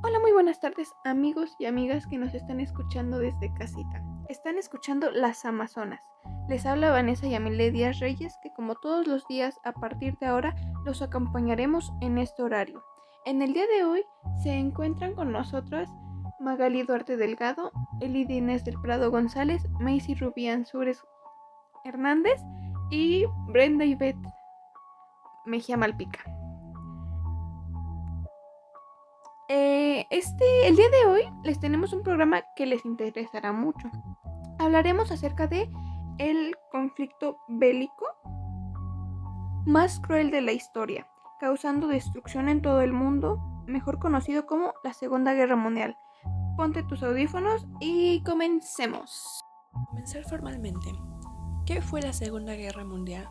Hola, muy buenas tardes amigos y amigas que nos están escuchando desde casita. Están escuchando Las Amazonas. Les habla Vanessa Yamile Díaz Reyes que como todos los días a partir de ahora los acompañaremos en este horario. En el día de hoy se encuentran con nosotras Magali Duarte Delgado, Elida Inés del Prado González, Macy Rubián Sures Hernández y Brenda Ivette Mejía Malpica. Eh, este, el día de hoy les tenemos un programa que les interesará mucho. Hablaremos acerca de el conflicto bélico más cruel de la historia, causando destrucción en todo el mundo, mejor conocido como la Segunda Guerra Mundial. Ponte tus audífonos y comencemos. Comenzar formalmente. ¿Qué fue la Segunda Guerra Mundial?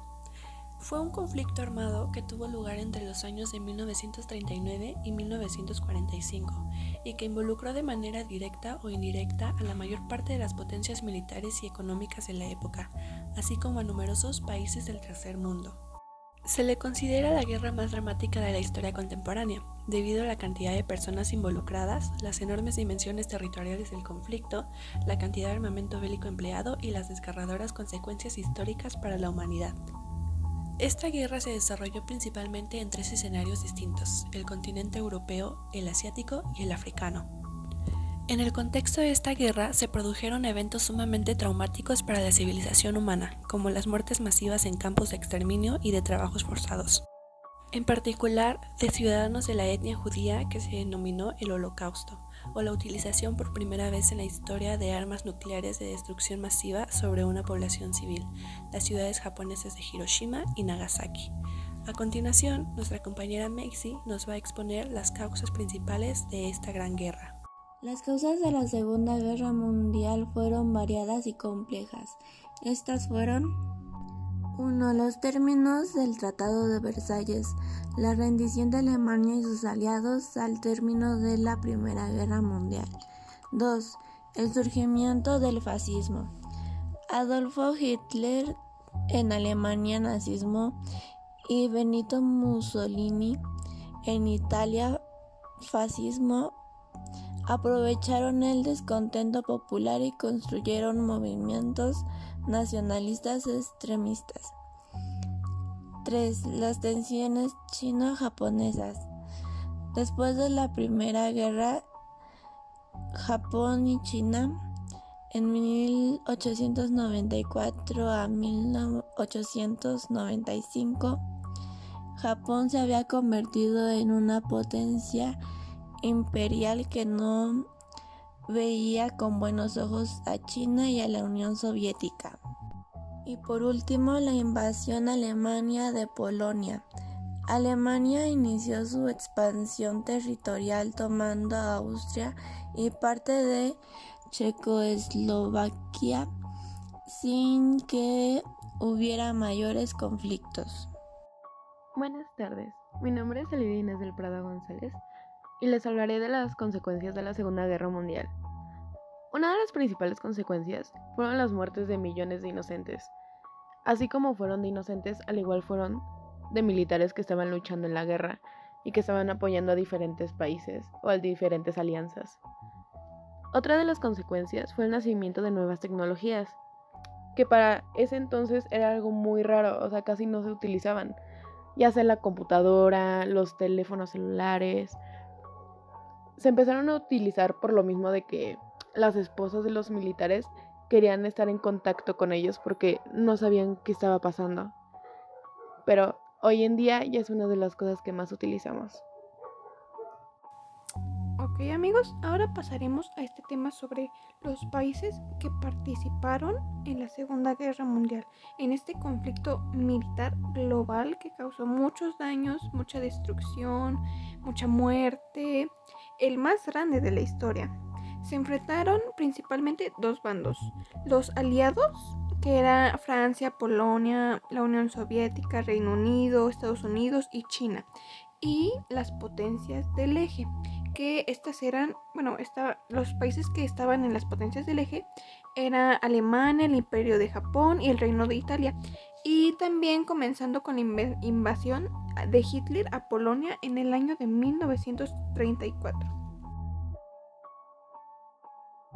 Fue un conflicto armado que tuvo lugar entre los años de 1939 y 1945 y que involucró de manera directa o indirecta a la mayor parte de las potencias militares y económicas de la época, así como a numerosos países del tercer mundo. Se le considera la guerra más dramática de la historia contemporánea, debido a la cantidad de personas involucradas, las enormes dimensiones territoriales del conflicto, la cantidad de armamento bélico empleado y las desgarradoras consecuencias históricas para la humanidad. Esta guerra se desarrolló principalmente en tres escenarios distintos, el continente europeo, el asiático y el africano. En el contexto de esta guerra se produjeron eventos sumamente traumáticos para la civilización humana, como las muertes masivas en campos de exterminio y de trabajos forzados. En particular, de ciudadanos de la etnia judía que se denominó el Holocausto, o la utilización por primera vez en la historia de armas nucleares de destrucción masiva sobre una población civil, las ciudades japonesas de Hiroshima y Nagasaki. A continuación, nuestra compañera Mexi nos va a exponer las causas principales de esta gran guerra. Las causas de la Segunda Guerra Mundial fueron variadas y complejas. Estas fueron 1. Los términos del Tratado de Versalles. La rendición de Alemania y sus aliados al término de la Primera Guerra Mundial. 2. El surgimiento del fascismo. Adolfo Hitler en Alemania nazismo y Benito Mussolini en Italia fascismo aprovecharon el descontento popular y construyeron movimientos nacionalistas extremistas. 3. Las tensiones chino-japonesas. Después de la Primera Guerra, Japón y China, en 1894 a 1895, Japón se había convertido en una potencia imperial que no veía con buenos ojos a China y a la Unión Soviética. Y por último, la invasión alemania de Polonia. Alemania inició su expansión territorial tomando a Austria y parte de Checoslovaquia sin que hubiera mayores conflictos. Buenas tardes, mi nombre es Elidines del Prado González y les hablaré de las consecuencias de la Segunda Guerra Mundial. Una de las principales consecuencias fueron las muertes de millones de inocentes, así como fueron de inocentes, al igual fueron de militares que estaban luchando en la guerra y que estaban apoyando a diferentes países o a diferentes alianzas. Otra de las consecuencias fue el nacimiento de nuevas tecnologías, que para ese entonces era algo muy raro, o sea, casi no se utilizaban, ya sea la computadora, los teléfonos celulares, se empezaron a utilizar por lo mismo de que las esposas de los militares querían estar en contacto con ellos porque no sabían qué estaba pasando. Pero hoy en día ya es una de las cosas que más utilizamos. Ok amigos, ahora pasaremos a este tema sobre los países que participaron en la Segunda Guerra Mundial, en este conflicto militar global que causó muchos daños, mucha destrucción, mucha muerte, el más grande de la historia. Se enfrentaron principalmente dos bandos, los aliados, que eran Francia, Polonia, la Unión Soviética, Reino Unido, Estados Unidos y China, y las potencias del eje, que estas eran, bueno, los países que estaban en las potencias del eje era Alemania, el Imperio de Japón y el Reino de Italia. Y también comenzando con la invasión de Hitler a Polonia en el año de 1934.